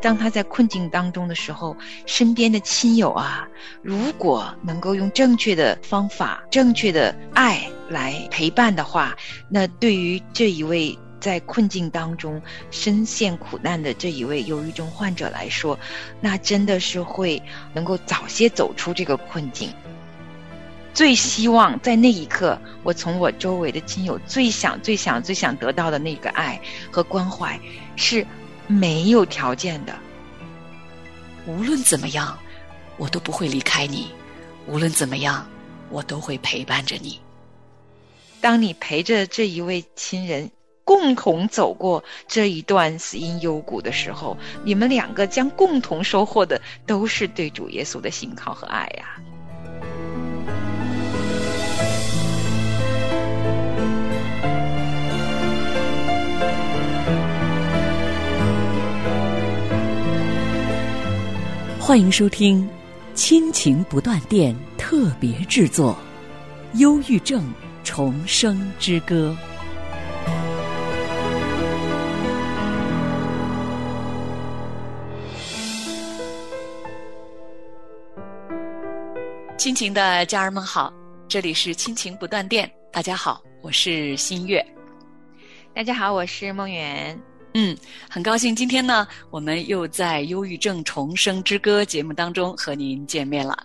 当他在困境当中的时候，身边的亲友啊，如果能够用正确的方法、正确的爱来陪伴的话，那对于这一位在困境当中深陷苦难的这一位忧郁症患者来说，那真的是会能够早些走出这个困境。最希望在那一刻，我从我周围的亲友最想、最想、最想得到的那个爱和关怀，是没有条件的。无论怎么样，我都不会离开你；无论怎么样，我都会陪伴着你。当你陪着这一位亲人共同走过这一段死因幽谷的时候，你们两个将共同收获的都是对主耶稣的信靠和爱呀。欢迎收听《亲情不断电》特别制作，《忧郁症重生之歌》。亲情的家人们好，这里是亲情不断电。大家好，我是新月。大家好，我是梦圆。嗯，很高兴今天呢，我们又在《忧郁症重生之歌》节目当中和您见面了。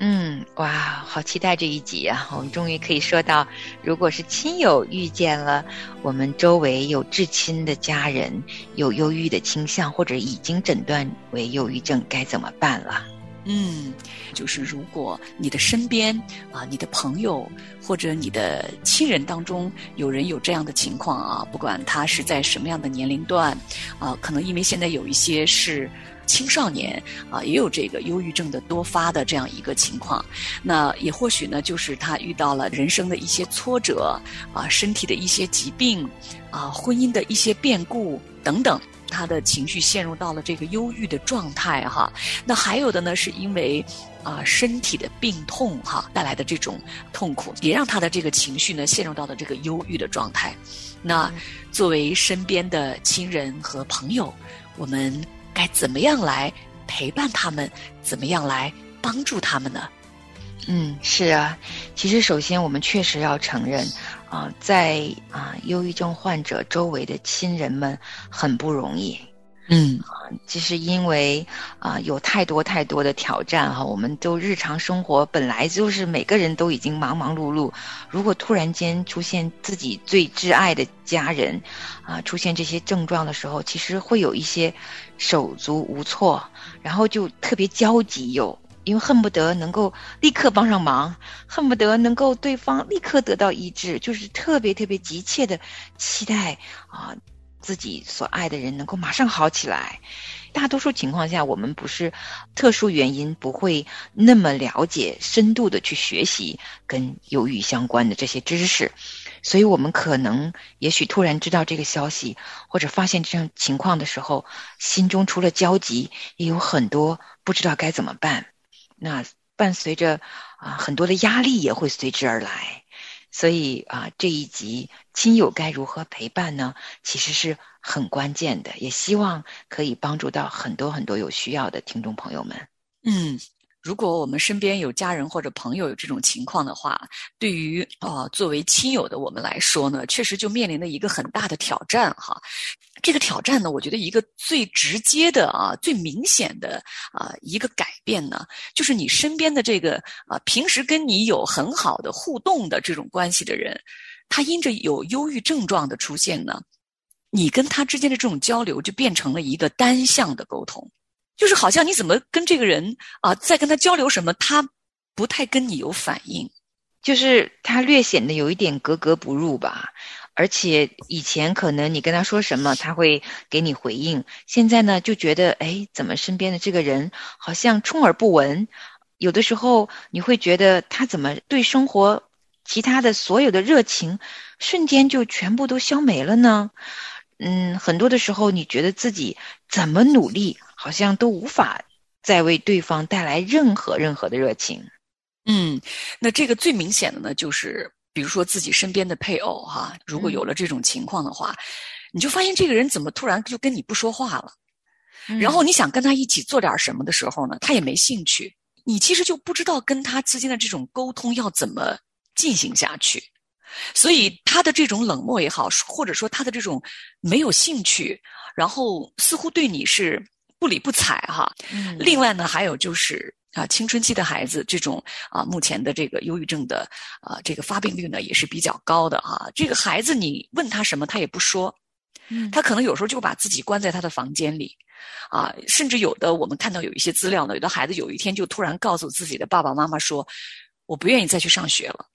嗯，哇，好期待这一集啊！我们终于可以说到，如果是亲友遇见了我们周围有至亲的家人有忧郁的倾向，或者已经诊断为忧郁症，该怎么办了？嗯，就是如果你的身边啊，你的朋友或者你的亲人当中有人有这样的情况啊，不管他是在什么样的年龄段，啊，可能因为现在有一些是青少年啊，也有这个忧郁症的多发的这样一个情况，那也或许呢，就是他遇到了人生的一些挫折啊，身体的一些疾病啊，婚姻的一些变故等等。他的情绪陷入到了这个忧郁的状态哈，那还有的呢，是因为啊身体的病痛哈带来的这种痛苦，也让他的这个情绪呢陷入到了这个忧郁的状态。那作为身边的亲人和朋友，我们该怎么样来陪伴他们？怎么样来帮助他们呢？嗯，是啊，其实首先我们确实要承认。啊，在啊，忧郁症患者周围的亲人们很不容易。嗯，啊，就是因为啊，有太多太多的挑战哈，我们都日常生活本来就是每个人都已经忙忙碌碌，如果突然间出现自己最挚爱的家人，啊，出现这些症状的时候，其实会有一些手足无措，然后就特别焦急又。因为恨不得能够立刻帮上忙，恨不得能够对方立刻得到医治，就是特别特别急切的期待啊，自己所爱的人能够马上好起来。大多数情况下，我们不是特殊原因，不会那么了解、深度的去学习跟忧郁相关的这些知识，所以我们可能也许突然知道这个消息，或者发现这种情况的时候，心中除了焦急，也有很多不知道该怎么办。那伴随着啊很多的压力也会随之而来，所以啊这一集亲友该如何陪伴呢？其实是很关键的，也希望可以帮助到很多很多有需要的听众朋友们。嗯。如果我们身边有家人或者朋友有这种情况的话，对于啊作为亲友的我们来说呢，确实就面临了一个很大的挑战哈。这个挑战呢，我觉得一个最直接的啊、最明显的啊一个改变呢，就是你身边的这个啊平时跟你有很好的互动的这种关系的人，他因着有忧郁症状的出现呢，你跟他之间的这种交流就变成了一个单向的沟通。就是好像你怎么跟这个人啊，在跟他交流什么，他不太跟你有反应，就是他略显得有一点格格不入吧。而且以前可能你跟他说什么，他会给你回应，现在呢就觉得哎，怎么身边的这个人好像充耳不闻？有的时候你会觉得他怎么对生活其他的所有的热情，瞬间就全部都消没了呢？嗯，很多的时候你觉得自己怎么努力？好像都无法再为对方带来任何任何的热情。嗯，那这个最明显的呢，就是比如说自己身边的配偶哈，如果有了这种情况的话，你就发现这个人怎么突然就跟你不说话了？然后你想跟他一起做点什么的时候呢，他也没兴趣。你其实就不知道跟他之间的这种沟通要怎么进行下去。所以他的这种冷漠也好，或者说他的这种没有兴趣，然后似乎对你是不理不睬哈。嗯另外呢，还有就是啊，青春期的孩子这种啊，目前的这个忧郁症的啊，这个发病率呢也是比较高的哈。这个孩子你问他什么，他也不说，嗯他可能有时候就把自己关在他的房间里，啊，甚至有的我们看到有一些资料呢，有的孩子有一天就突然告诉自己的爸爸妈妈说，我不愿意再去上学了。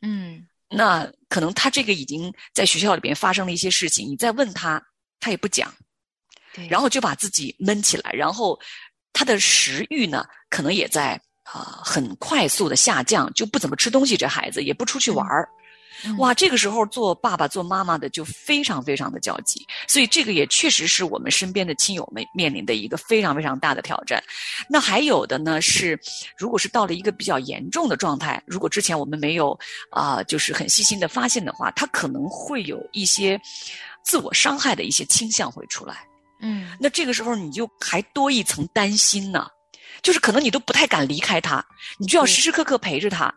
嗯那可能他这个已经在学校里边发生了一些事情，你再问他，他也不讲，对，然后就把自己闷起来，然后他的食欲呢，可能也在啊、很快速的下降，就不怎么吃东西。这孩子也不出去玩儿，嗯哇，这个时候做爸爸做妈妈的就非常非常的焦急，所以这个也确实是我们身边的亲友们面临的一个非常非常大的挑战。那还有的呢是，如果是到了一个比较严重的状态，如果之前我们没有啊、就是很细心的发现的话，他可能会有一些自我伤害的一些倾向会出来。嗯那这个时候你就还多一层担心呢，就是可能你都不太敢离开他，你就要时时刻刻陪着他。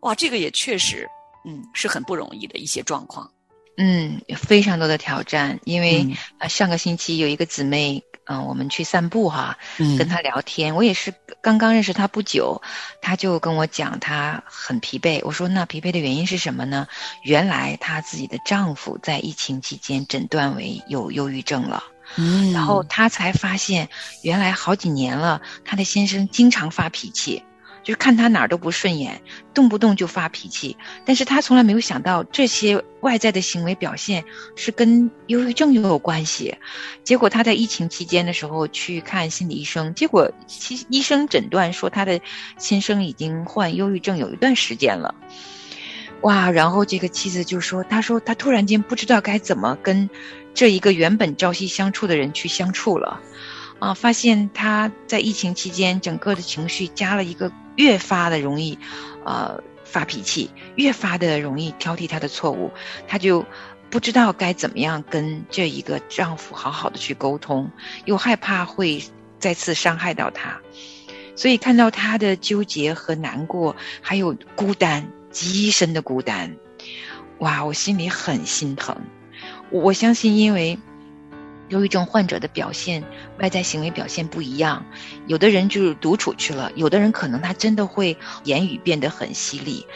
哇，这个也确实，嗯，是很不容易的一些状况。嗯，有非常多的挑战，因为嗯呃上个星期有一个姊妹，嗯、我们去散步哈，嗯跟她聊天，我也是刚刚认识她不久，她就跟我讲她很疲惫。我说那疲惫的原因是什么呢？原来她自己的丈夫在疫情期间诊断为有忧郁症了，嗯然后她才发现原来好几年了，她的先生经常发脾气。就是看她哪儿都不顺眼，动不动就发脾气，但是她从来没有想到这些外在的行为表现是跟忧郁症又有关系。结果她在疫情期间的时候去看心理医生，结果其医生诊断说她的先生已经患忧郁症有一段时间了。哇，然后这个妻子就说：“他说他突然间不知道该怎么跟这一个原本朝夕相处的人去相处了。”啊，发现他在疫情期间整个的情绪加了一个越发的容易，呃发脾气，越发的容易挑剔他的错误，她就不知道该怎么样跟这一个丈夫好好的去沟通，又害怕会再次伤害到他，所以看到他的纠结和难过，还有孤单，极深的孤单，哇，我心里很心疼。我相信，因为忧郁症患者的表现，外在行为表现不一样，有的人就是独处去了，有的人可能他真的会言语变得很犀利，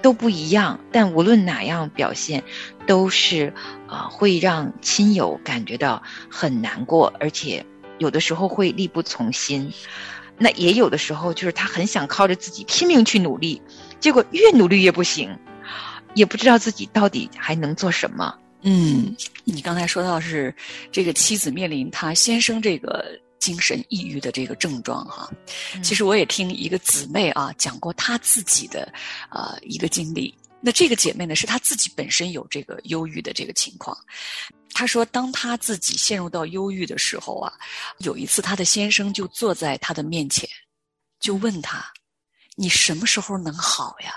都不一样。但无论哪样表现，都是啊、会让亲友感觉到很难过，而且有的时候会力不从心。那也有的时候就是他很想靠着自己拼命去努力，结果越努力越不行，也不知道自己到底还能做什么。嗯，你刚才说到是这个妻子面临她先生这个精神抑郁的这个症状哈，其实我也听一个姊妹啊讲过她自己的呃一个经历。那这个姐妹呢，是她自己本身有这个忧郁的这个情况。她说，当她自己陷入到忧郁的时候啊，有一次她的先生就坐在她的面前，就问她：“你什么时候能好呀？”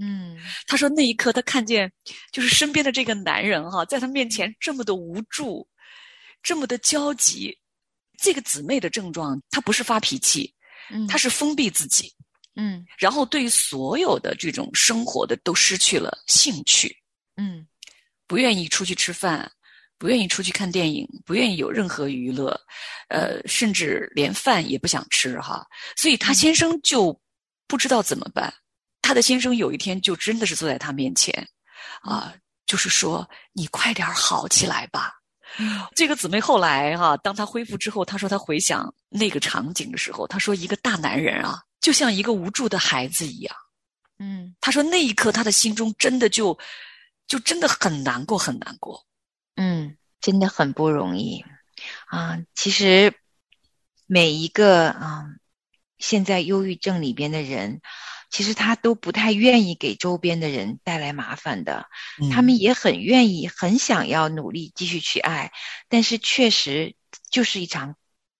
嗯她说那一刻，他看见就是身边的这个男人哈、在他面前这么的无助，这么的焦急。这个姊妹的症状，她不是发脾气，嗯，她是封闭自己，嗯然后对于所有的这种生活的都失去了兴趣，嗯不愿意出去吃饭，不愿意出去看电影，不愿意有任何娱乐，呃，甚至连饭也不想吃哈。所以她先生就不知道怎么办。她的先生有一天就真的是坐在她面前，啊、就是说你快点好起来吧。嗯这个姊妹后来哈、当她恢复之后，她说她回想那个场景的时候，她说一个大男人啊，就像一个无助的孩子一样。嗯她说那一刻，她的心中真的就就真的很难过，很难过。嗯，真的很不容易啊。其实每一个啊，现在忧郁症里边的人，其实他都不太愿意给周边的人带来麻烦的。他们也很愿意、很想要努力继续去爱，但是确实就是一场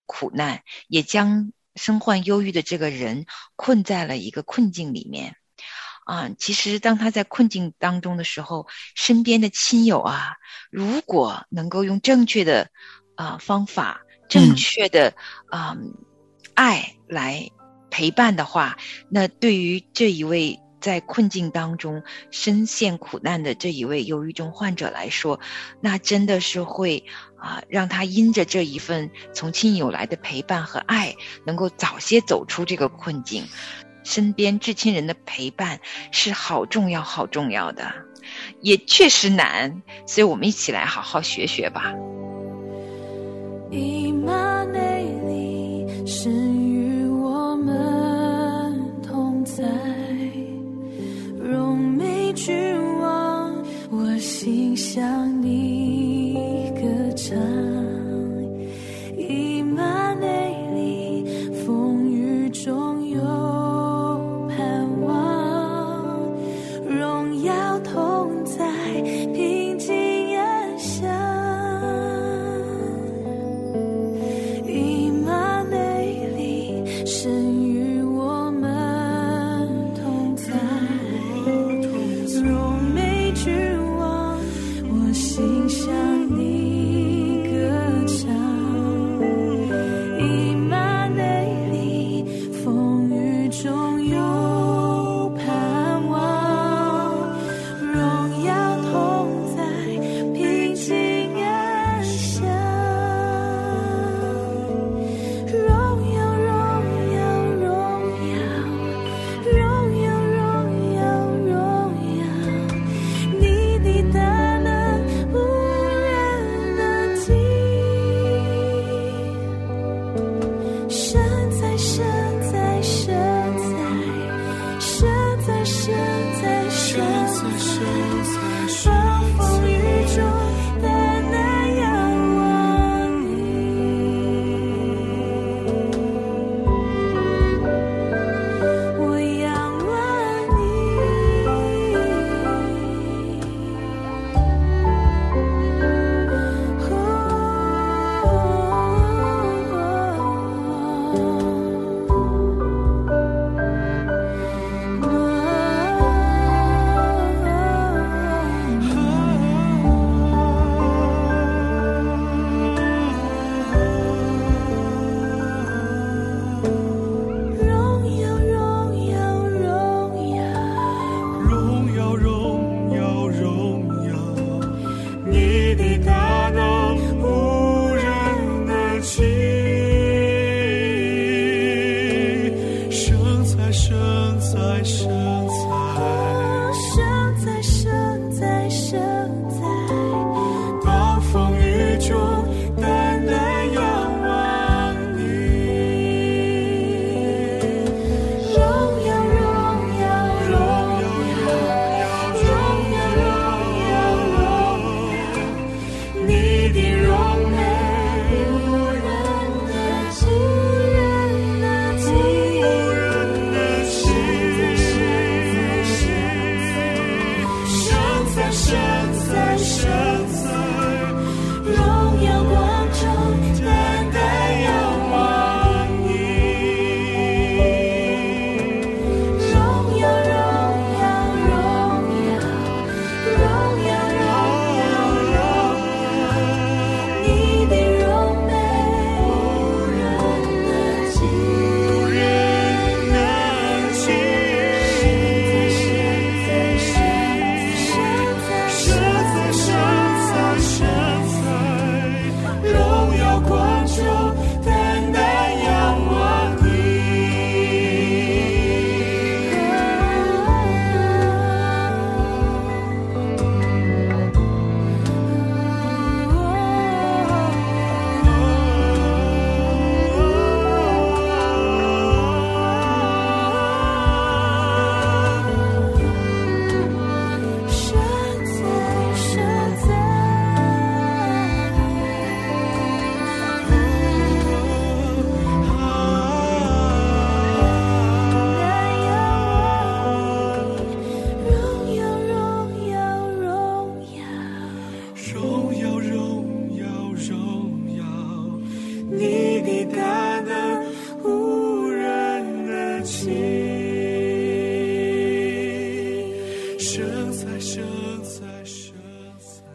苦难，也将身患忧郁的这个人困在了一个困境里面。啊，其实当他在困境当中的时候，身边的亲友啊，如果能够用正确的啊方法正确的啊、嗯爱来陪伴的话，那对于这一位在困境当中深陷苦难的这一位忧郁症患者来说，那真的是会啊、让他因着这一份从亲友来的陪伴和爱，能够早些走出这个困境。身边至亲人的陪伴是好重要、好重要的，也确实难，所以我们一起来好好学学吧。以马内利，神想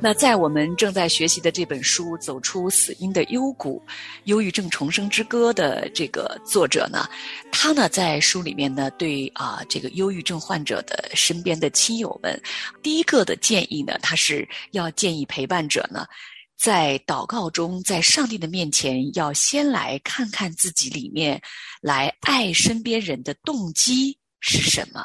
那在我们正在学习的这本书《走出死因的幽谷：忧郁症重生之歌》的这个作者呢，他呢在书里面呢对啊这个忧郁症患者的身边的亲友们，第一个的建议呢，他是要建议陪伴者呢，在祷告中，在上帝的面前，要先来看看自己里面来爱身边人的动机是什么，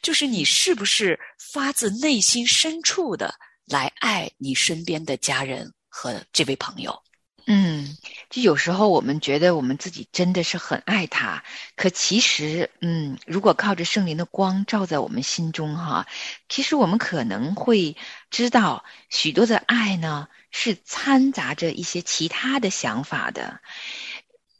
就是你是不是发自内心深处的。来爱你身边的家人和这位朋友。嗯，就有时候我们觉得我们自己真的是很爱他，可其实，嗯，如果靠着圣灵的光照在我们心中，哈，其实我们可能会知道许多的爱呢是掺杂着一些其他的想法的。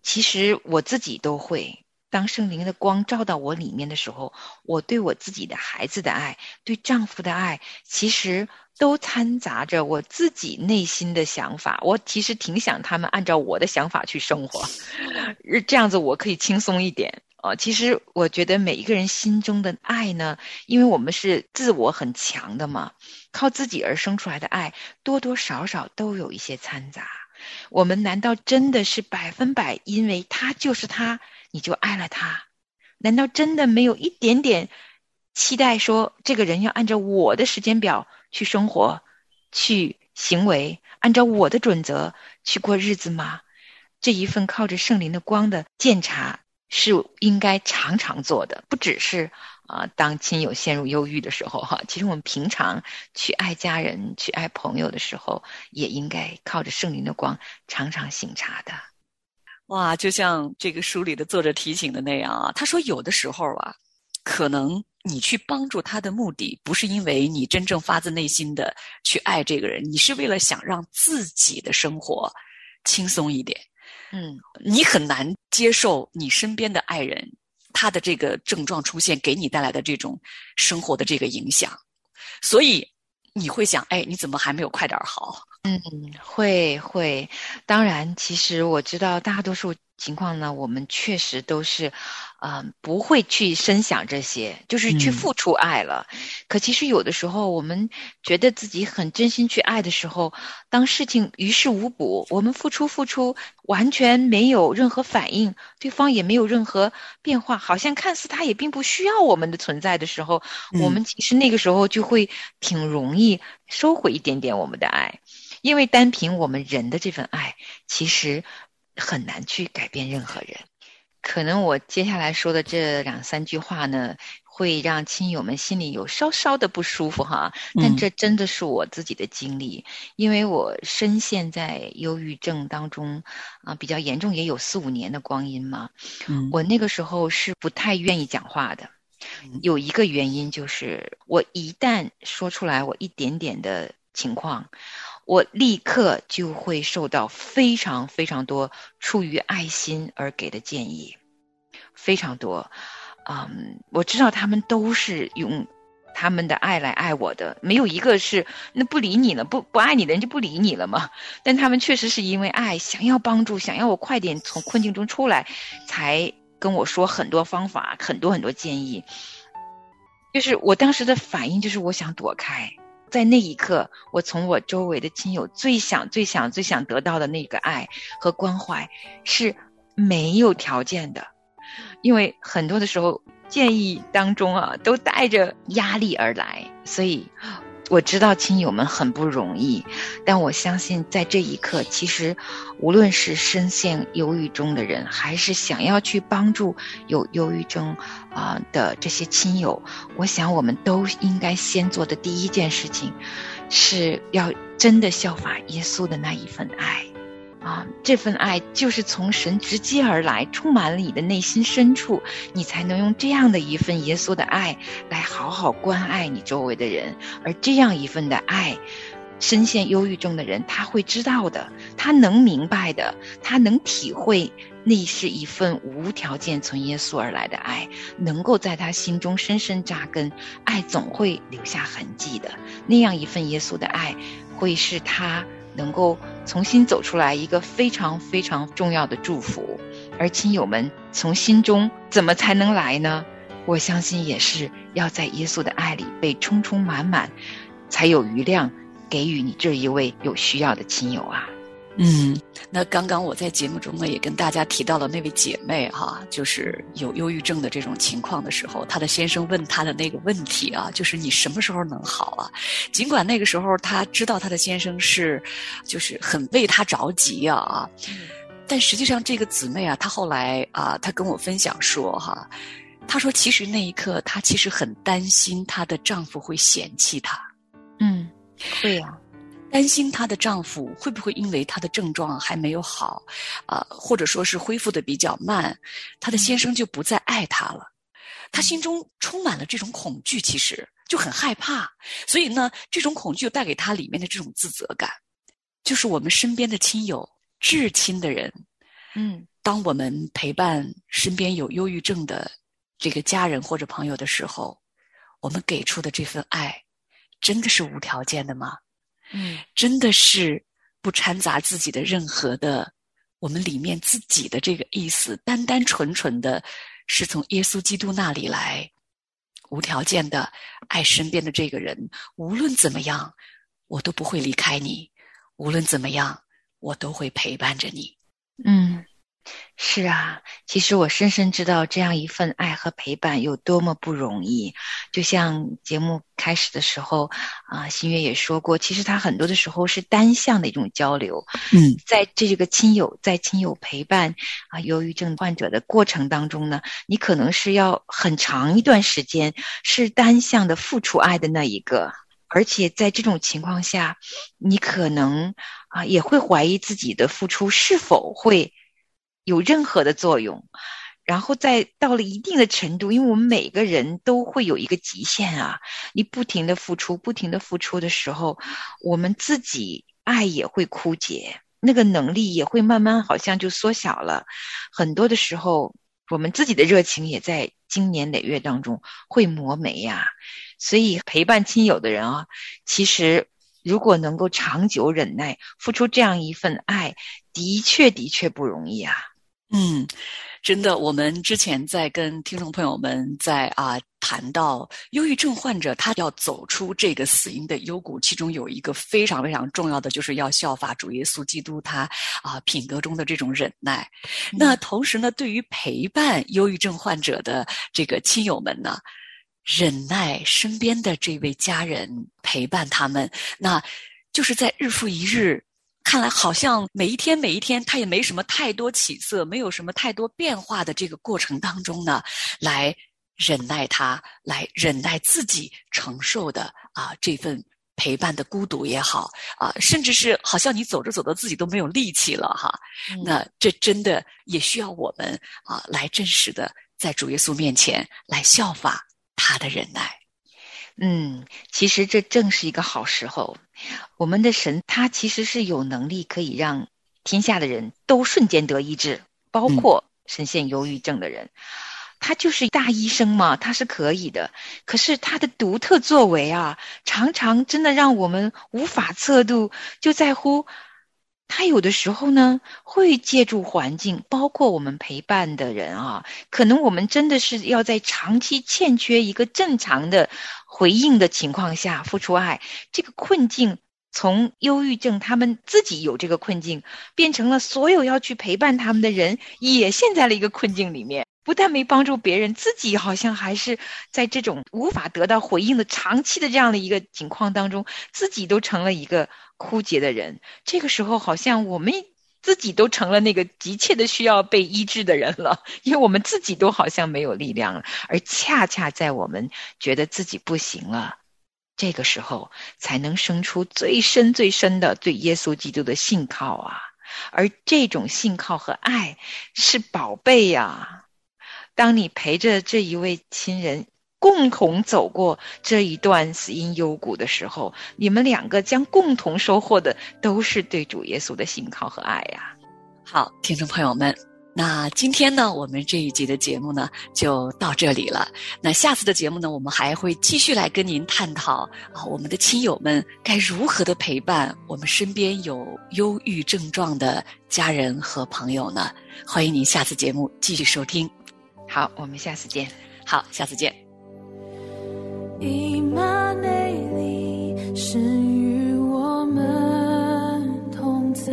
其实我自己都会，当圣灵的光照到我里面的时候，我对我自己的孩子的爱，对丈夫的爱，其实。都掺杂着我自己内心的想法，我其实挺想他们按照我的想法去生活，这样子我可以轻松一点啊。其实我觉得每一个人心中的爱呢，因为我们是自我很强的嘛，靠自己而生出来的爱，多多少少都有一些掺杂。我们难道真的是百分百因为他就是他，你就爱了他？难道真的没有一点点期待说这个人要按照我的时间表？去生活，去行为，按照我的准则去过日子吗？这一份靠着圣灵的光的鉴察是应该常常做的，不只是啊，当亲友陷入忧郁的时候哈。其实我们平常去爱家人、去爱朋友的时候，也应该靠着圣灵的光常常醒察的。哇，就像这个书里的作者提醒的那样啊，他说有的时候啊，可能。你去帮助他的目的，不是因为你真正发自内心的去爱这个人，你是为了想让自己的生活轻松一点。嗯，你很难接受你身边的爱人他的这个症状出现给你带来的这种生活的这个影响，所以你会想，哎，你怎么还没有快点好？嗯，会会。当然，其实我知道大多数情况呢，我们确实都是。嗯，不会去深想这些，就是去付出爱了。可其实有的时候，我们觉得自己很真心去爱的时候，当事情于事无补，我们付出付出完全没有任何反应，对方也没有任何变化，好像看似他也并不需要我们的存在的时候，我们其实那个时候就会挺容易收回一点点我们的爱，因为单凭我们人的这份爱，其实很难去改变任何人。可能我接下来说的这两三句话呢，会让亲友们心里有稍稍的不舒服哈。但这真的是我自己的经历，因为我深陷在忧郁症当中，啊，比较严重，也有四五年的光阴嘛。我那个时候是不太愿意讲话的，有一个原因就是，我一旦说出来我一点点的情况。我立刻就会受到非常非常多出于爱心而给的建议，非常多。嗯，我知道他们都是用他们的爱来爱我的，没有一个是那不理你了，不不爱你的人就不理你了嘛。但他们确实是因为爱，想要帮助，想要我快点从困境中出来，才跟我说很多方法，很多很多建议。就是我当时的反应就是我想躲开。在那一刻，我从我周围的亲友最想、最想、最想得到的那个爱和关怀是没有条件的，因为很多的时候建议当中啊都带着压力而来，所以。我知道亲友们很不容易，但我相信在这一刻，其实无论是深陷忧郁中的人，还是想要去帮助有忧郁症啊的这些亲友，我想我们都应该先做的第一件事情，是要真的效法耶稣的那一份爱。啊，这份爱就是从神直接而来，充满了你的内心深处，你才能用这样的一份耶稣的爱来好好关爱你周围的人。而这样一份的爱，深陷忧郁症的人他会知道的，他能明白的，他能体会，那是一份无条件从耶稣而来的爱，能够在他心中深深扎根。爱总会留下痕迹的，那样一份耶稣的爱，会是他。能够重新走出来，一个非常非常重要的祝福。而亲友们从心中怎么才能来呢？我相信也是要在耶稣的爱里被充充满满，才有余量给予你这一位有需要的亲友啊。嗯，那刚刚我在节目中呢，也跟大家提到了那位姐妹哈，就是有忧郁症的这种情况的时候，她的先生问她的那个问题啊，就是你什么时候能好啊？尽管那个时候她知道她的先生是，就是很为她着急啊啊，但实际上这个姊妹啊，她后来啊，她跟我分享说哈，她说其实那一刻她其实很担心她的丈夫会嫌弃她，嗯，会呀、担心她的丈夫会不会因为她的症状还没有好，啊、或者说是恢复的比较慢，她的先生就不再爱她了。她心中充满了这种恐惧，其实就很害怕。所以呢，这种恐惧带给她里面的这种自责感，就是我们身边的亲友、至亲的人，嗯当我们陪伴身边有忧郁症的这个家人或者朋友的时候，我们给出的这份爱，真的是无条件的吗？嗯真的是不掺杂自己的任何的我们里面自己的这个意思，单单纯纯的是从耶稣基督那里来，无条件的爱身边的这个人，无论怎么样，我都不会离开你；无论怎么样，我都会陪伴着你。嗯，是啊，其实我深深知道这样一份爱和陪伴有多么不容易。就像节目开始的时候啊，新月也说过，其实他很多的时候是单向的一种交流。嗯在这个亲友在亲友陪伴啊忧郁症患者的过程当中呢，你可能是要很长一段时间是单向的付出爱的那一个，而且在这种情况下，你可能啊也会怀疑自己的付出是否会有任何的作用。然后再到了一定的程度，因为我们每个人都会有一个极限啊，你不停的付出，不停的付出的时候，我们自己爱也会枯竭，那个能力也会慢慢好像就缩小了。很多的时候，我们自己的热情也在经年累月当中会磨没呀、所以陪伴亲友的人啊，其实如果能够长久忍耐，付出这样一份爱，的确的确不容易啊。嗯，真的，我们之前在跟听众朋友们在啊谈到忧郁症患者他要走出这个死因的幽谷，其中有一个非常非常重要的，就是要效法主耶稣基督他啊品格中的这种忍耐。那同时呢，对于陪伴忧郁症患者的这个亲友们呢，忍耐身边的这位家人，陪伴他们，那就是在日复一日。看来好像每一天每一天，他也没什么太多起色，没有什么太多变化的这个过程当中呢，来忍耐他，来忍耐自己承受的啊这份陪伴的孤独也好啊，甚至是好像你走着走着自己都没有力气了哈。那这真的也需要我们啊来真实的在主耶稣面前来效法他的忍耐。嗯，其实这正是一个好时候。我们的神他其实是有能力可以让天下的人都瞬间得医治，包括深陷忧郁症的人。他就是大医生嘛，他是可以的。可是他的独特作为啊，常常真的让我们无法测度，就在乎他有的时候呢，会借助环境，包括我们陪伴的人啊，可能我们真的是要在长期欠缺一个正常的回应的情况下付出爱，这个困境。从忧郁症，他们自己有这个困境，变成了所有要去陪伴他们的人也陷在了一个困境里面。不但没帮助别人，自己好像还是在这种无法得到回应的长期的这样的一个情况当中，自己都成了一个枯竭的人。这个时候，好像我们自己都成了那个急切的需要被医治的人了，因为我们自己都好像没有力量了，而恰恰在我们觉得自己不行了。这个时候才能生出最深最深的对耶稣基督的信靠啊！而这种信靠和爱是宝贝呀、当你陪着这一位亲人共同走过这一段死因幽谷的时候，你们两个将共同收获的都是对主耶稣的信靠和爱呀、好，听众朋友们，那今天呢，我们这一集的节目呢就到这里了。那下次的节目呢，我们还会继续来跟您探讨啊，我们的亲友们该如何的陪伴我们身边有忧郁症状的家人和朋友呢？欢迎您下次节目继续收听。好，我们下次见。好，下次见。一马内里是与我们同在。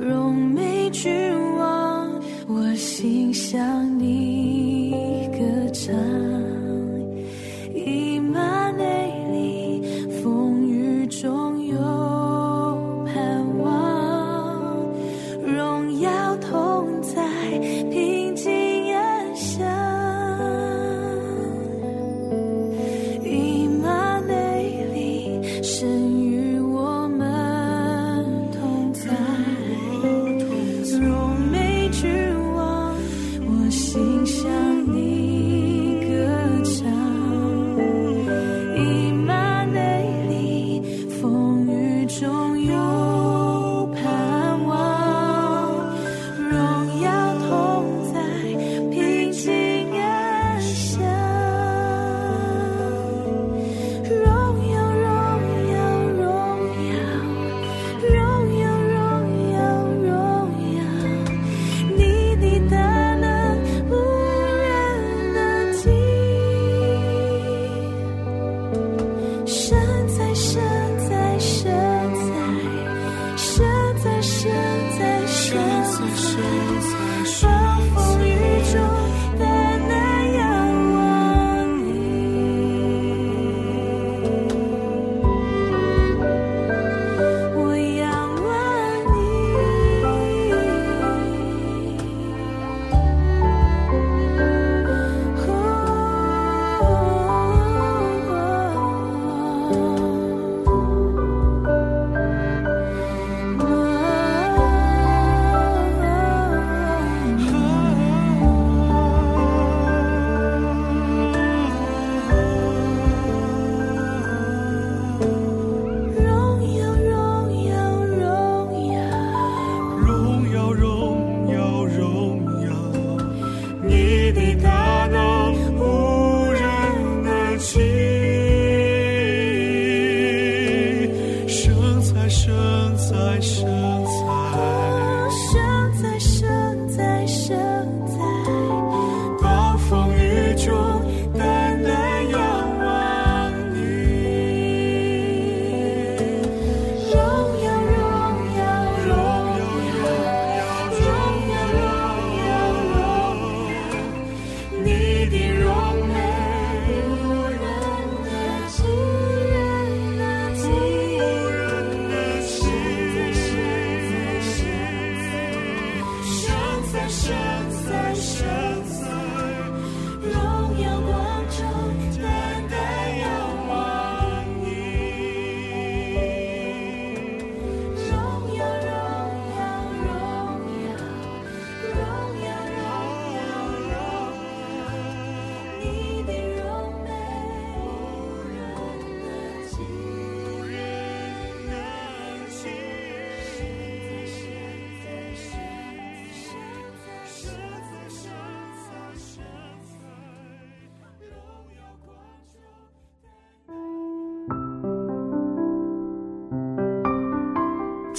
荣美君王我心向你歌唱。